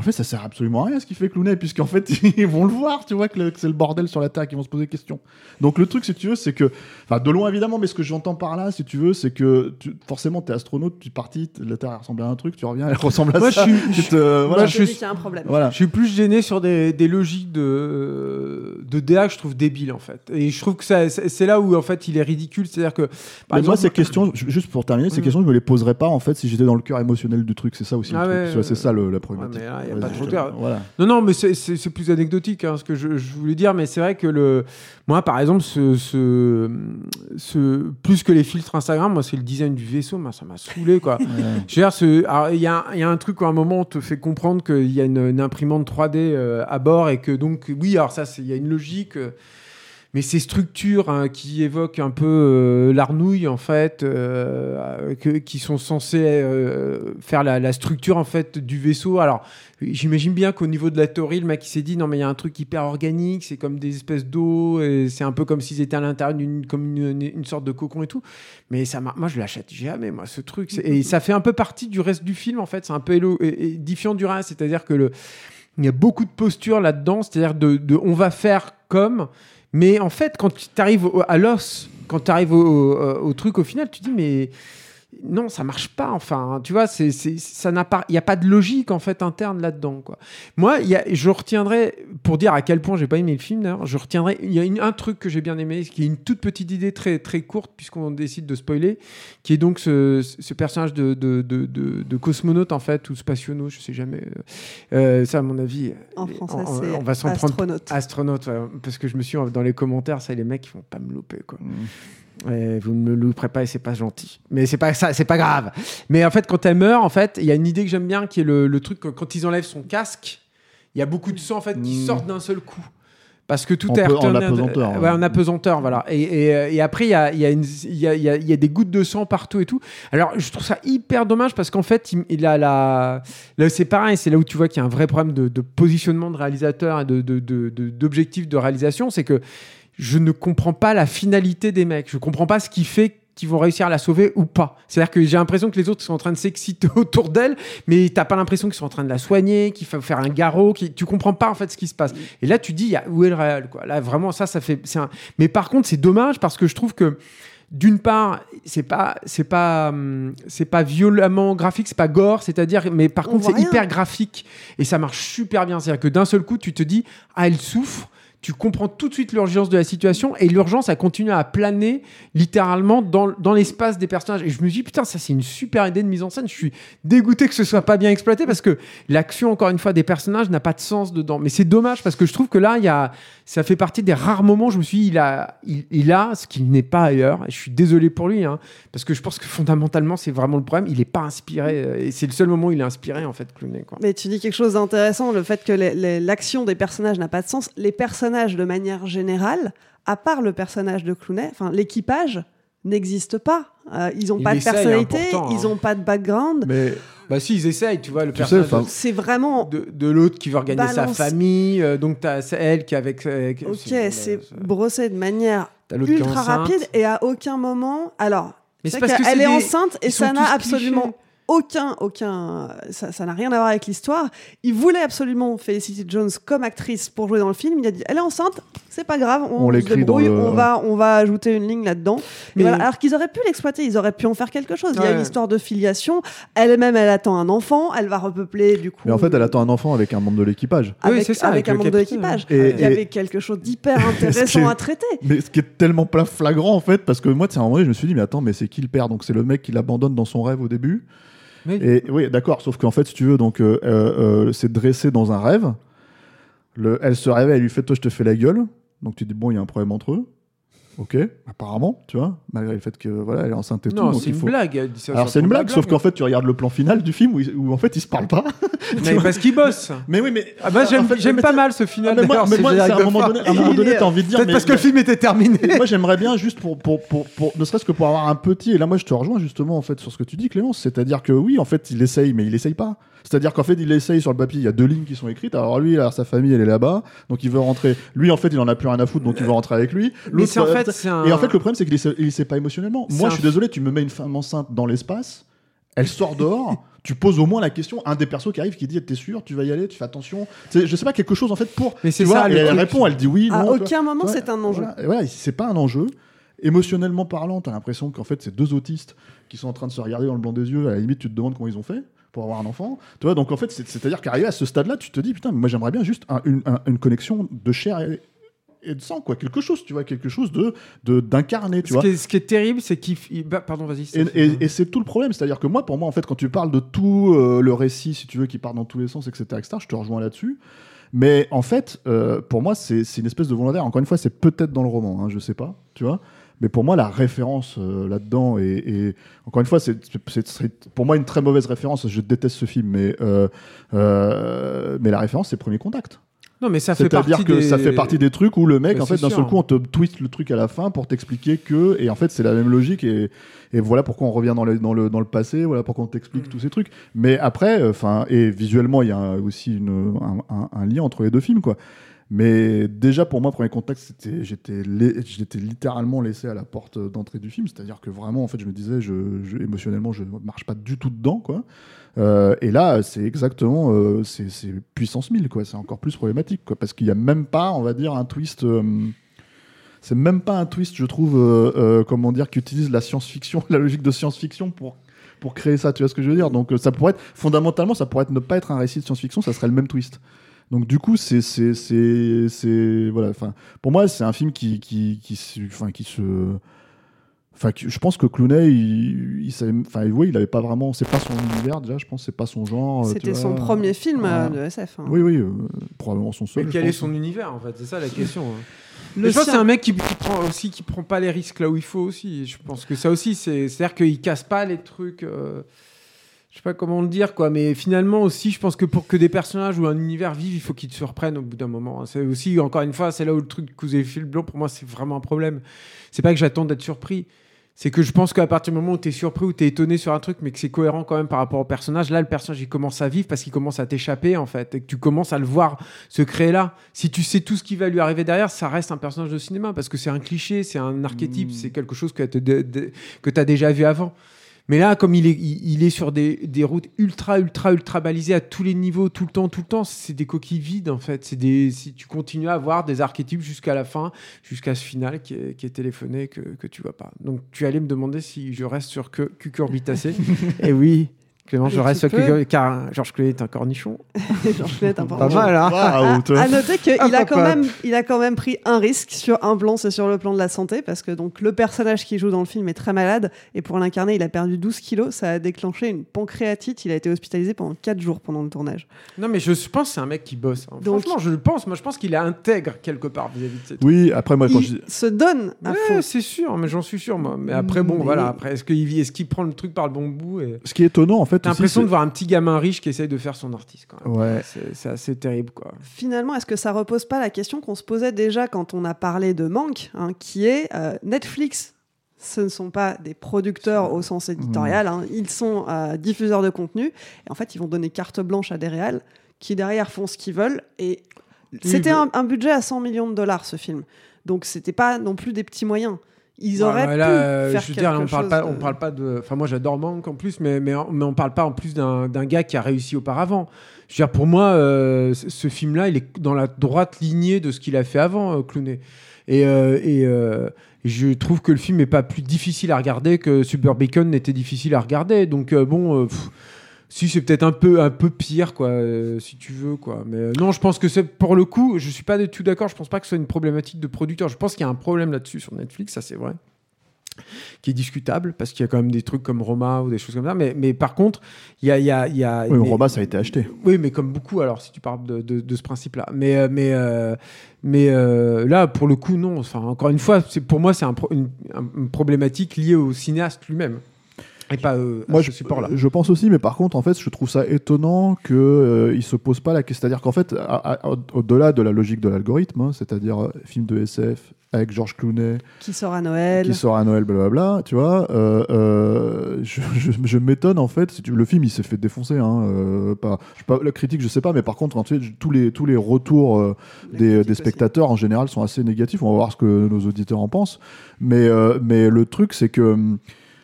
en fait, ça sert absolument à rien ce qu'il fait Clooney, puisqu'en fait, ils vont le voir, tu vois, que, c'est le bordel sur la Terre, qu'ils vont se poser des questions. Donc, le truc, si tu veux, c'est que, enfin, de loin évidemment, mais ce que j'entends par là, si tu veux, c'est que tu, forcément, t'es astronaute, tu es parti, la Terre ressemble à un truc, tu reviens, elle ressemble à ça. Je suis, voilà, je, suis, un problème. Voilà. je suis plus gêné sur des, des logiques de, de DA que je trouve débiles, en fait. Et je trouve que c'est là où, en fait, il est ridicule. C'est-à-dire que. Par exemple, moi, ces questions, juste pour terminer, ces mm. questions, je me les poserais pas, en fait, si j'étais dans le cœur émotionnel du truc. C'est ça aussi. Ah c'est ça le, la problématique. Non, non, mais c'est plus anecdotique hein, ce que je, voulais dire, mais c'est vrai que le, moi, par exemple, ce, ce, plus que les filtres Instagram, moi, c'est le design du vaisseau, moi, ça m'a saoulé, quoi. il y a, y a, un truc où à un moment, on te fait comprendre qu'il y a une, imprimante 3D euh, à bord et que donc, oui, alors ça, il y a une logique. Euh, mais ces structures hein, qui évoquent un peu euh, l'arnouille en fait, euh, qui sont censées euh, faire la, structure en fait du vaisseau. Alors j'imagine bien qu'au niveau de la théorie, le mec s'est dit non mais il y a un truc hyper organique, c'est comme des espèces d'eau, c'est un peu comme s'ils étaient à l'intérieur d'une comme une, sorte de cocon et tout. Mais ça, moi je l'achète jamais moi ce truc. Et ça fait un peu partie du reste du film en fait. C'est un peu édifiant du reste, c'est-à-dire que il y a beaucoup de postures là-dedans, c'est-à-dire de, de on va faire comme mais en fait, quand tu arrives à l'os, quand tu arrives au, truc au final, tu dis, mais non, ça marche pas. Enfin, tu vois, c'est, ça n'a pas, il n'y a pas de logique en fait interne là-dedans. Quoi. Moi, y a, je retiendrai pour dire à quel point j'ai pas aimé le film. D'ailleurs, je retiendrai. Il y a un truc que j'ai bien aimé, qui est une toute petite idée très très courte puisqu'on décide de spoiler, qui est donc ce, ce personnage de, de, de, de, cosmonaute en fait ou spationaute, je sais jamais. Euh, ça, à mon avis, en français, c'est on va s'en prendre astronaute, parce que je me suis dans les commentaires, ça les mecs ils vont pas me louper quoi. Mmh vous ne me louperez pas et c'est pas gentil. Mais c'est pas ça, c'est pas grave. Mais en fait, quand elle meurt, en fait, il y a une idée que j'aime bien qui est le, truc quand ils enlèvent son casque, il y a beaucoup de sang en fait qui mm. sortent d'un seul coup. Parce que tout est en apesanteur. Ouais, en apesanteur, voilà. Et, et, après, il y a, y, a y, a, y a, des gouttes de sang partout et tout. Alors, je trouve ça hyper dommage parce qu'en fait, il, a la. Là, c'est pareil, c'est là où tu vois qu'il y a un vrai problème de, de positionnement de réalisateur et d'objectif de, de, de réalisation. C'est que je ne comprends pas la finalité des mecs. Je comprends pas ce qui fait qu'ils vont réussir à la sauver ou pas. C'est-à-dire que j'ai l'impression que les autres sont en train de s'exciter autour d'elle, mais t'as pas l'impression qu'ils sont en train de la soigner, qu'il faut faire un garrot, qui tu comprends pas en fait ce qui se passe. Et là, tu dis, où est le réel quoi? Là, vraiment, ça, ça fait. Un... Mais par contre, c'est dommage parce que je trouve que d'une part, c'est pas, c'est pas, hum, c'est pas violemment graphique, c'est pas gore, c'est-à-dire, mais par contre, c'est hyper graphique et ça marche super bien. C'est-à-dire que d'un seul coup, tu te dis, ah, elle souffre tu comprends tout de suite l'urgence de la situation et l'urgence a continué à planer littéralement dans, dans l'espace des personnages. Et je me dis, putain, ça c'est une super idée de mise en scène. Je suis dégoûté que ce soit pas bien exploité parce que l'action, encore une fois, des personnages n'a pas de sens dedans. Mais c'est dommage parce que je trouve que là, y a, ça fait partie des rares moments où je me suis dit, il a, il, a ce qui n'est pas ailleurs. Et je suis désolé pour lui, hein, parce que je pense que fondamentalement, c'est vraiment le problème. Il n'est pas inspiré. Euh, et c'est le seul moment où il est inspiré, en fait, Clooney. Quoi. Mais tu dis quelque chose d'intéressant, le fait que l'action des personnages n'a pas de sens. Les personnages, de manière générale, à part le personnage de Clooney, enfin, l'équipage n'existe pas. Euh, ils n'ont pas de personnalité, ils n'ont hein. pas de background. Mais bah si, ils essayent, tu vois, le personnage c'est vraiment de, de l'autre qui veut organiser sa famille, euh, donc t'as elle qui avec. ok, c'est brossé de manière ultra rapide et à aucun moment. Alors, c'est parce qu'elle est, enceinte et ça n'a absolument aucun, aucun, ça n'a rien à voir avec l'histoire. Il voulait absolument Felicity Jones comme actrice pour jouer dans le film. Il a dit, elle est enceinte, c'est pas grave, on, on l'écrit on va, on va ajouter une ligne là-dedans. Alors qu'ils auraient pu l'exploiter, ils auraient pu en faire quelque chose. Il y a une histoire de filiation. Elle-même, elle attend un enfant, elle va repeupler du coup. Mais en fait, elle attend un enfant avec un membre de l'équipage. oui, c'est ça. Avec, un membre de l'équipage. Il y avait quelque chose d'hyper intéressant à traiter. Mais ce qui est tellement flagrant en fait, parce que moi, à un moment donné, je me suis dit, mais attends, mais c'est qui le père? Donc c'est le mec qui l'abandonne dans son rêve au début. Oui. Et oui, d'accord. Sauf qu'en fait, si tu veux, donc euh, euh, euh, c'est dressé dans un rêve. Le, elle se réveille, elle lui fait toi, je te fais la gueule. Donc tu dis bon, il y a un problème entre eux. Ok, apparemment, tu vois, malgré le fait que voilà, elle est enceinte et tout. Non, c'est une blague. Alors c'est une blague, sauf qu'en fait, tu regardes le plan final du film où, où en fait ils se parlent pas. mais parce qu'ils bossent. Mais oui, mais ah bah, j'aime pas mal ce final. Ah, mais moi, mais moi à un moment donné, à un moment donné, t'as envie de dire. Peut-être parce que le film était terminé. moi, j'aimerais bien juste pour, pour, pour, pour ne serait-ce que pour avoir un petit. Et là, moi, je te rejoins justement en fait sur ce que tu dis, Clémence. C'est-à-dire que oui, en fait, il essaye, mais il essaye pas. C'est-à-dire qu'en fait, il essaye sur le papier, il y a deux lignes qui sont écrites. Alors lui, alors, sa famille, elle est là-bas, donc il veut rentrer. Lui, en fait, il en a plus rien à foutre, donc il veut rentrer avec lui. Mais en fait, Et en fait, le problème, c'est qu'il ne sait pas émotionnellement. Moi, je suis désolé, tu me mets une femme enceinte dans l'espace, elle sort dehors. tu poses au moins la question, un des persos qui arrive qui dit T'es sûr, tu vas y aller, tu fais attention. Je sais pas, quelque chose en fait pour. Mais c'est ça, elle répond, elle dit oui. À aucun moment c'est un enjeu. Voilà, c'est pas un enjeu. Émotionnellement parlant, t'as l'impression qu'en fait c'est deux autistes qui sont en train de se regarder dans le blanc des yeux. À la limite, tu te demandes comment ils ont fait pour avoir un enfant. Tu vois, donc en fait, c'est-à-dire qu'arrivé à ce stade-là, tu te dis, putain, moi j'aimerais bien juste une, connexion de chair et, de sang, quoi. Quelque chose, tu vois, quelque chose de d'incarné, tu ce vois. Qui est, ce qui est terrible, c'est qu'il... Bah, pardon, vas-y. Et, c'est tout le problème. C'est-à-dire que moi, pour moi, en fait, quand tu parles de tout euh, le récit, si tu veux, qui part dans tous les sens, etc., etc., je te rejoins là-dessus. Mais en fait, euh, pour moi, c'est une espèce de volontaire. Encore une fois, c'est peut-être dans le roman, hein, je sais pas, tu vois. Mais pour moi, la référence euh, là-dedans, et, encore une fois, c'est pour moi une très mauvaise référence. Je déteste ce film, mais, euh, euh, mais la référence, c'est Premier Contact. Non, mais ça fait partie C'est-à-dire que ça fait partie des trucs où le mec, en fait, d'un seul coup, on te twist le truc à la fin pour t'expliquer que, et en fait, c'est la même logique, et, et, voilà pourquoi on revient dans, dans, le, dans le passé, voilà pourquoi on t'explique mm. tous ces trucs. Mais après, enfin, et visuellement, il y a aussi une, un, un, lien entre les deux films, quoi. Mais déjà, pour moi, premier contact, c'était, j'étais, littéralement laissé à la porte d'entrée du film. C'est-à-dire que vraiment, en fait, je me disais, émotionnellement, je ne marche pas du tout dedans, quoi. Euh, et là, c'est exactement, euh, c'est, puissance 1000, quoi. C'est encore plus problématique, quoi. Parce qu'il n'y a même pas, on va dire, un twist. Euh, c'est même pas un twist, je trouve, comment dire, qui utilise la science-fiction, la logique de science-fiction pour pour créer ça, tu vois ce que je veux dire? Donc ça pourrait être, fondamentalement, ça pourrait être ne pas être un récit de science-fiction, ça serait le même twist. Donc du coup, c'est c'est c'est voilà. Enfin, pour moi, c'est un film qui qui qui, enfin, qui se Enfin, je pense que Clooney, il, il, savait, enfin, oui, il avait pas vraiment, c'est pas son univers déjà, je pense, c'est pas son genre. C'était son premier film euh, de SF. Hein. Oui, oui, euh, probablement son seul. Mais quel est son univers en fait? C'est ça la question. Hein. Le je pense que c'est un mec qui, qui, prend aussi, qui prend pas les risques là où il faut aussi. Je pense que ça aussi, c'est, c'est-à-dire qu'il casse pas les trucs. Euh, je sais pas comment le dire quoi mais finalement aussi je pense que pour que des personnages ou un univers vivent il faut qu'ils te surprennent au bout d'un moment c'est aussi encore une fois c'est là où le truc que vous avez fait le blanc pour moi c'est vraiment un problème. C'est pas que j'attends d'être surpris. C'est que je pense qu'à partir du moment où tu es surpris ou tu es étonné sur un truc mais que c'est cohérent quand même par rapport au personnage là le personnage il commence à vivre parce qu'il commence à t'échapper en fait et que tu commences à le voir se créer là. Si tu sais tout ce qui va lui arriver derrière ça reste un personnage de cinéma parce que c'est un cliché c'est un archétype mmh. c'est quelque chose que tu as déjà vu avant mais là, comme il est, il, est sur des, des, routes ultra, ultra, ultra balisées à tous les niveaux, tout le temps, tout le temps, c'est des coquilles vides en fait. C'est des, si tu continues à avoir des archétypes jusqu'à la fin, jusqu'à ce final qui est, qui est téléphoné que, que tu vois pas. Donc tu allais me demander si je reste sur que cucurbitacé. Et oui, Clément Jaurès, tu que- car Georges Clooney est un cornichon. Georges Clooney est un Pas porte- mal, hein toi. À noter qu'il a quand même, il a quand même pris un risque sur un plan, c'est sur le plan de la santé, parce que donc le personnage qui joue dans le film est très malade et pour l'incarner, il a perdu 12 kilos. Ça a déclenché une pancréatite. Il a été hospitalisé pendant 4 jours pendant le tournage. Non, mais je pense que c'est un mec qui bosse. hein. Donc- Franchement, je le pense. Moi, je pense qu'il est intègre quelque part vis-à-vis de cette. Oui, après, moi, quand je Il dis. se donne à Ouais, fond. c'est sûr, mais j'en suis sûr, moi. Mais après, bon, Mais- voilà. Après, est-ce qu'il est qu'il prend le truc par le bon bout et... Ce qui est étonnant, en fait. T'as l'impression de voir un petit gamin riche qui essaye de faire son artiste, quand même. Ouais. C'est c'est assez terrible, quoi. Finalement, est-ce que ça repose pas la question qu'on se posait déjà quand on a parlé de manque, hein, qui est euh, Netflix? Ce ne sont pas des producteurs au sens éditorial, hein, ils sont euh, diffuseurs de contenu. Et en fait, ils vont donner carte blanche à des réals qui derrière font ce qu'ils veulent. Et c'était un budget à 100 millions de dollars ce film, donc c'était pas non plus des petits moyens. Ils auraient ouais, pu là, euh, faire je veux quelque dire, on parle chose pas, de- on parle pas de. Enfin, moi, j'adore Manque en plus, mais, mais, mais on parle pas en plus d'un gars qui a réussi auparavant. Je veux dire, pour moi, euh, ce film-là, il est dans la droite lignée de ce qu'il a fait avant, euh, Clooney. Et, euh, et, euh, je trouve que le film est pas plus difficile à regarder que Super Bacon n'était difficile à regarder. Donc euh, bon. pff, si c'est peut-être un peu un peu pire quoi euh, si tu veux quoi mais euh, non je pense que c'est pour le coup je suis pas du tout d'accord je pense pas que ce soit une problématique de producteur je pense qu'il y a un problème là-dessus sur Netflix ça c'est vrai qui est discutable parce qu'il y a quand même des trucs comme Roma ou des choses comme ça mais, mais par contre il y a, il y a, il y a Oui, mais- Roma, ça a été acheté. oui, mais comme beaucoup, alors, si tu parles de, de- de ce principe-là. Mais, euh, mais, mais là, pour le coup, non. Enfin, encore une fois, c'est- pour moi, c'est un pro- une, un- une problématique liée au cinéaste lui-même. Et pas euh, à Moi, ce je, support-là. je pense aussi, mais par contre, en fait, je trouve ça étonnant que euh, il se pose pas la question. C'est-à-dire qu'en fait, à- à- au- au-delà de la logique de l'algorithme, hein, c'est-à-dire euh, film de SF avec George Clooney qui sort à Noël. qui sort à Noël, blablabla, tu vois, euh, euh, je, je- je m'étonne en fait. Si tu, le film, il s'est fait défoncer. Hein, euh, pas, je sais pas, la critique, je sais pas, mais par contre, tu sais, tous les tous les retours euh, des, spectateurs en général sont assez négatifs. On va voir ce que nos auditeurs en pensent. Mais euh, mais le truc, c'est que hum,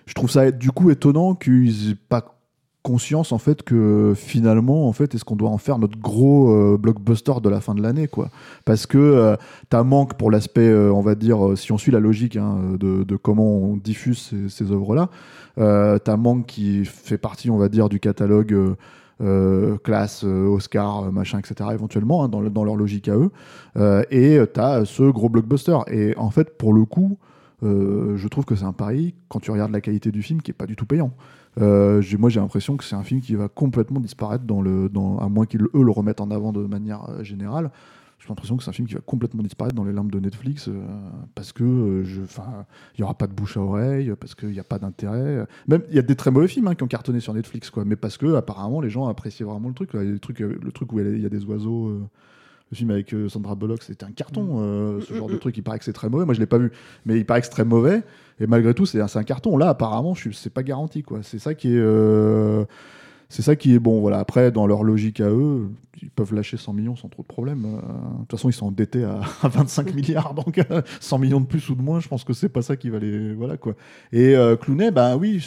je trouve ça du coup étonnant qu'ils aient pas conscience en fait que finalement en fait est-ce qu'on doit en faire notre gros euh, blockbuster de la fin de l'année quoi parce que euh, t'as manque pour l'aspect euh, on va dire euh, si on suit la logique hein, de, comment on diffuse ces, œuvres là t'as manque qui fait partie on va dire du catalogue classe, Oscar, machin, etc. éventuellement hein, dans, le- dans leur logique à eux et t'as ce gros blockbuster et en fait pour le coup euh, je trouve que c'est un pari quand tu regardes la qualité du film qui est pas du tout payant euh, moi j'ai l'impression que c'est un film qui va complètement disparaître dans le, à moins qu'ils eux le remettent en avant de manière euh, générale. J'ai l'impression que c'est un film qui va complètement disparaître dans les limbes de Netflix parce que il y aura pas de bouche à oreille, parce qu'il n'y a pas d'intérêt. Même il y a des très mauvais films hein, qui ont cartonné sur Netflix, mais parce que apparemment les gens appréciaient vraiment le truc. là. Trucs, euh, le truc où il y a des oiseaux. Le film avec euh, Sandra Bullock, c'était un carton. euh, ce genre de truc, il paraît que c'est très mauvais. Moi, je l'ai pas vu, mais il paraît que c'est très mauvais. Et malgré tout, c'est un, carton. Là, apparemment, c'est pas garanti, quoi. C'est ça qui est. euh, c'est ça qui est bon. Voilà. Après, dans leur logique à eux, ils peuvent lâcher 100 millions sans trop de problème. Euh, De toute façon, ils sont endettés à, à 25 milliards, donc euh, 100 millions de plus ou de moins, je pense que c'est pas ça qui va les. Voilà quoi. Et Clooney, bah oui,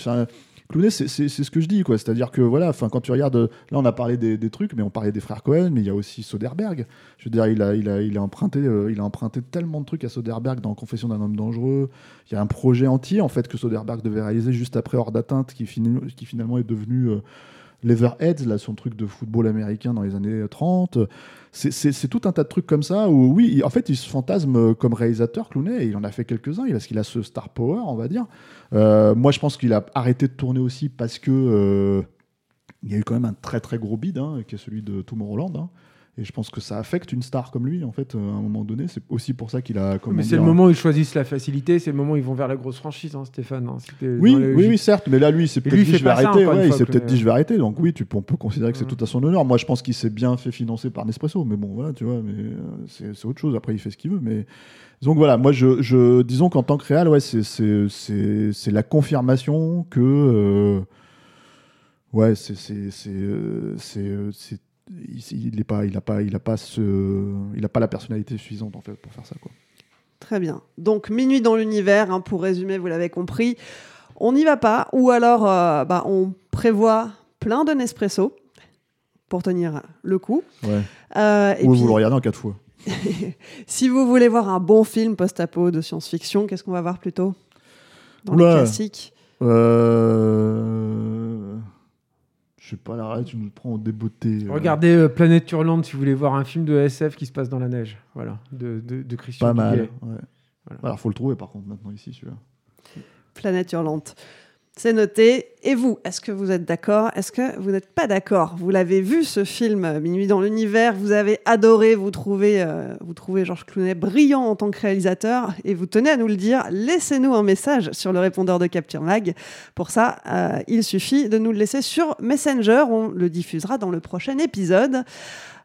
Clooney, c'est ce que je dis, quoi. C'est-à-dire que voilà, enfin, quand tu regardes, euh, là, on a parlé des, des trucs, mais on parlait des frères Cohen, mais il y a aussi Soderbergh. Je veux dire, il a, il a, il a emprunté, euh, il a emprunté tellement de trucs à Soderbergh dans Confession d'un homme dangereux. Il y a un projet entier en fait que Soderbergh devait réaliser juste après Hors d'atteinte, qui, qui finalement est devenu euh, Leatherheads, là, son truc de football américain dans les années 30. C'est- tout un tas de trucs comme ça où, oui, en fait, il se fantasme euh, comme réalisateur, Clooney, et il en a fait quelques-uns, parce qu'il a ce star power, on va dire. Euh, moi, je pense qu'il a arrêté de tourner aussi parce que euh, il y a eu quand même un très très gros bid, hein, qui est celui de Tomorrowland. hein. Et je pense que ça affecte une star comme lui, en fait, euh, à un moment donné. C'est aussi pour ça qu'il a. comment Mais c'est dire, le moment où ils choisissent la facilité, c'est le moment où ils vont vers la grosse franchise, hein, Stéphane. hein. Oui, les oui, oui, certes, mais là, lui, il s'est peut-être dit je vais arrêter. Ouais, il s'est peut-être dit je vais arrêter. Donc oui, tu, on peut considérer que c'est tout à son honneur. Moi, je pense qu'il s'est bien fait financer par Nespresso, mais bon, voilà, tu vois, mais euh, c'est autre chose. Après, il fait ce qu'il veut, mais donc voilà, moi, je, je disons qu'en tant que réal, ouais, c'est la confirmation que euh, ouais, c'est il est pas il a pas il a pas ce il a pas la personnalité suffisante en fait pour faire ça quoi. Très bien. Donc, Minuit dans l'univers, hein, pour résumer, vous l'avez compris. On n'y va pas, ou alors euh, bah, on prévoit plein de Nespresso pour tenir le coup. Ouais. Euh, et Ou puis, vous le regardez en quatre fois. si vous voulez voir un bon film post-apo de science-fiction, qu'est-ce qu'on va voir plutôt Dans Oula. les classiques? Euh... Je sais pas, là, tu nous prends au débeauté. Regardez Planète Hurlante si vous voulez voir un film de SF qui se passe dans la neige. Voilà, de, de, de Christian Pas mal. Ouais. Voilà. Alors, faut le trouver par contre maintenant ici, celui-là. Planète Hurlante. C'est noté. Et vous, est-ce que vous êtes d'accord? Est-ce que vous n'êtes pas d'accord? Vous l'avez vu ce film Minuit dans l'univers, vous avez adoré, vous trouvez, euh, trouvez Georges Clooney brillant en tant que réalisateur et vous tenez à nous le dire. Laissez-nous un message sur le répondeur de Capture Mag. Pour ça, euh, il suffit de nous le laisser sur Messenger. On le diffusera dans le prochain épisode.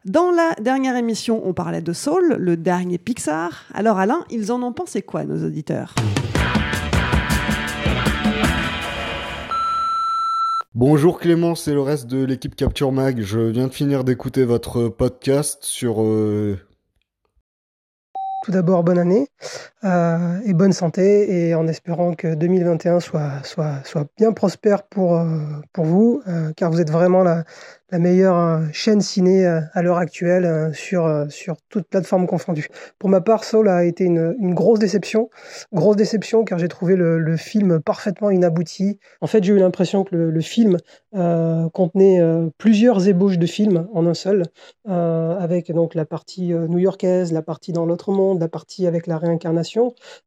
Dans la dernière émission, on parlait de Soul, le dernier Pixar. Alors Alain, ils en ont pensé quoi, nos auditeurs? Bonjour Clément, c'est le reste de l'équipe Capture Mag. Je viens de finir d'écouter votre podcast sur... Euh, Tout d'abord, bonne année euh, et bonne santé et en espérant que 2021 soit, bien prospère pour, euh, vous, car vous êtes vraiment la, meilleure euh, chaîne ciné euh, à l'heure actuelle euh, sur, sur toute plateforme confondue. Pour ma part, Soul a été une, grosse déception. Grosse déception car j'ai trouvé le, film parfaitement inabouti. En fait, j'ai eu l'impression que le, film euh, contenait euh, plusieurs ébauches de films en un seul, euh, avec donc la partie new-yorkaise, la partie dans l'autre monde, la partie avec la réincarnation.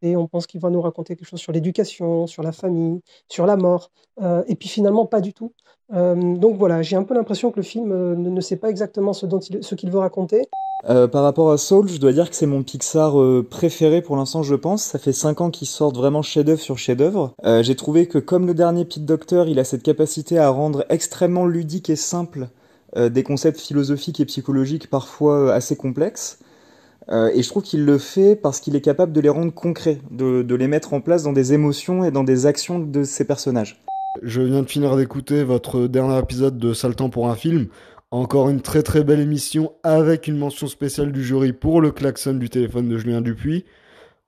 Et on pense qu'il va nous raconter quelque chose sur l'éducation, sur la famille, sur la mort. et puis finalement, pas du tout. Euh, donc voilà, j'ai un peu l'impression que le film euh, ne, sait pas exactement ce qu'il veut raconter. Euh, par rapport à Soul, je dois dire que c'est mon Pixar euh, préféré pour l'instant, je pense. Ça fait 5 ans qu'ils sortent vraiment chef-d'œuvre sur chef-d'œuvre. Euh, j'ai trouvé que comme le dernier Pete Doctor, il a cette capacité à rendre extrêmement ludique et simple des concepts philosophiques et psychologiques parfois assez complexes. Et je trouve qu'il le fait parce qu'il est capable de les rendre concrets, de, les mettre en place dans des émotions et dans des actions de ses personnages. Je viens de finir d'écouter votre dernier épisode de Saltan pour un film. Encore une très très belle émission avec une mention spéciale du jury pour le klaxon du téléphone de Julien Dupuis.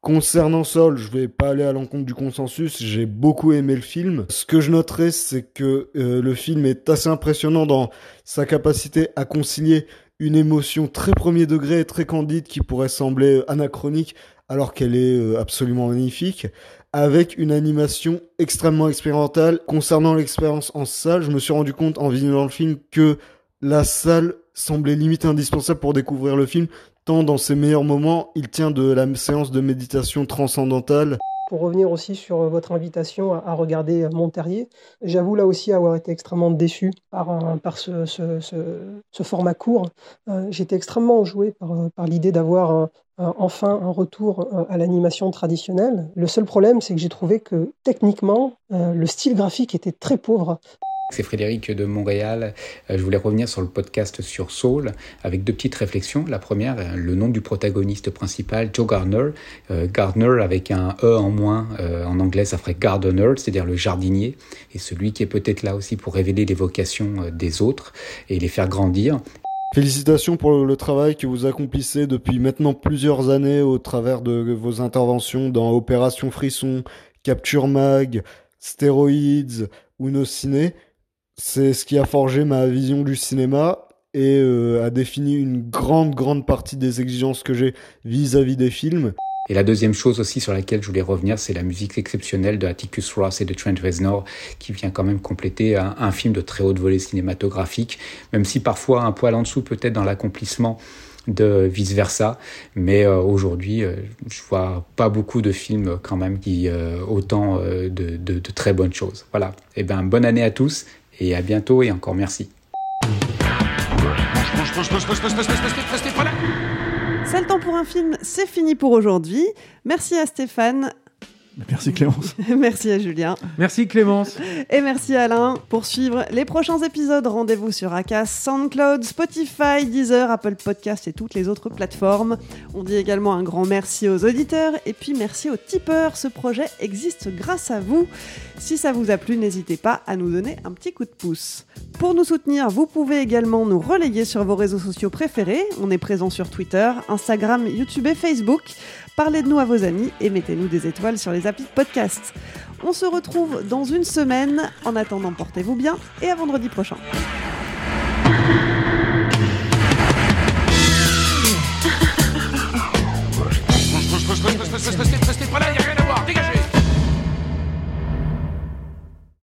Concernant Sol, je vais pas aller à l'encontre du consensus, j'ai beaucoup aimé le film. Ce que je noterai, c'est que euh, le film est assez impressionnant dans sa capacité à concilier une émotion très premier degré très candide qui pourrait sembler anachronique alors qu'elle est euh, absolument magnifique, avec une animation extrêmement expérimentale. Concernant l'expérience en salle, je me suis rendu compte en visionnant le film que la salle semblait limite indispensable pour découvrir le film, tant dans ses meilleurs moments, il tient de la séance de méditation transcendantale. Pour revenir aussi sur votre invitation à, regarder Monterrier, j'avoue là aussi avoir été extrêmement déçu par, par ce, format court. Euh, J'étais extrêmement joué par, l'idée d'avoir enfin un retour euh, à l'animation traditionnelle. Le seul problème, c'est que j'ai trouvé que techniquement, euh, le style graphique était très pauvre. C'est Frédéric de Montréal. Euh, je voulais revenir sur le podcast sur Soul avec deux petites réflexions. La première, euh, le nom du protagoniste principal, Joe Gardner. Euh, Gardner avec un E en moins. En anglais, ça ferait gardener, c'est-à-dire le jardinier. Et celui qui est peut-être là aussi pour révéler les vocations des autres et les faire grandir. Félicitations pour le travail que vous accomplissez depuis maintenant plusieurs années au travers de vos interventions dans Opération Frisson, Capture Mag, Stéroïdes ou Nos Ciné. C'est ce qui a forgé ma vision du cinéma et euh, a défini une grande, grande partie des exigences que j'ai vis-à-vis des films. Et la deuxième chose aussi sur laquelle je voulais revenir, c'est la musique exceptionnelle de Atticus Ross et de Trent Reznor, qui vient quand même compléter un, film de très haute volée cinématographique, même si parfois un poil en dessous peut-être dans l'accomplissement de vice versa. Mais euh, aujourd'hui, euh, je vois pas beaucoup de films quand même qui euh, autant de, de, de, très bonnes choses. Voilà. Et eh ben bonne année à tous et à bientôt et encore merci. C'est le temps pour un film, c'est fini pour aujourd'hui. Merci à Stéphane. Merci Clémence. merci à Julien. Merci Clémence. Et merci Alain. Pour suivre les prochains épisodes, rendez-vous sur Acas, SoundCloud, Spotify, Deezer, Apple Podcast et toutes les autres plateformes. On dit également un grand merci aux auditeurs et puis merci aux tipeurs. Ce projet existe grâce à vous. Si ça vous a plu, n'hésitez pas à nous donner un petit coup de pouce. Pour nous soutenir, vous pouvez également nous relayer sur vos réseaux sociaux préférés. On est présent sur Twitter, Instagram, YouTube et Facebook. Parlez de nous à vos amis et mettez-nous des étoiles sur les applis de podcast. On se retrouve dans une semaine. En attendant, portez-vous bien et à vendredi prochain.